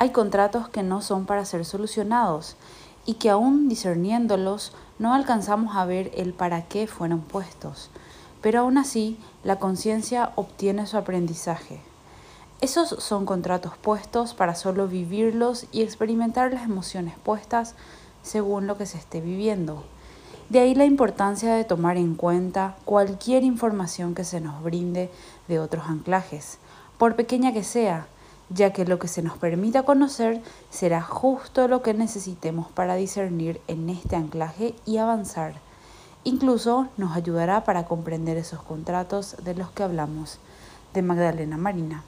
Hay contratos que no son para ser solucionados y que aún discerniéndolos no alcanzamos a ver el para qué fueron puestos, pero aún así la conciencia obtiene su aprendizaje. Esos son contratos puestos para solo vivirlos y experimentar las emociones puestas según lo que se esté viviendo. De ahí la importancia de tomar en cuenta cualquier información que se nos brinde de otros anclajes, por pequeña que sea, ya que lo que se nos permita conocer será justo lo que necesitemos para discernir en este anclaje y avanzar. Incluso nos ayudará para comprender esos contratos de los que hablamos. De Magdalena Marina.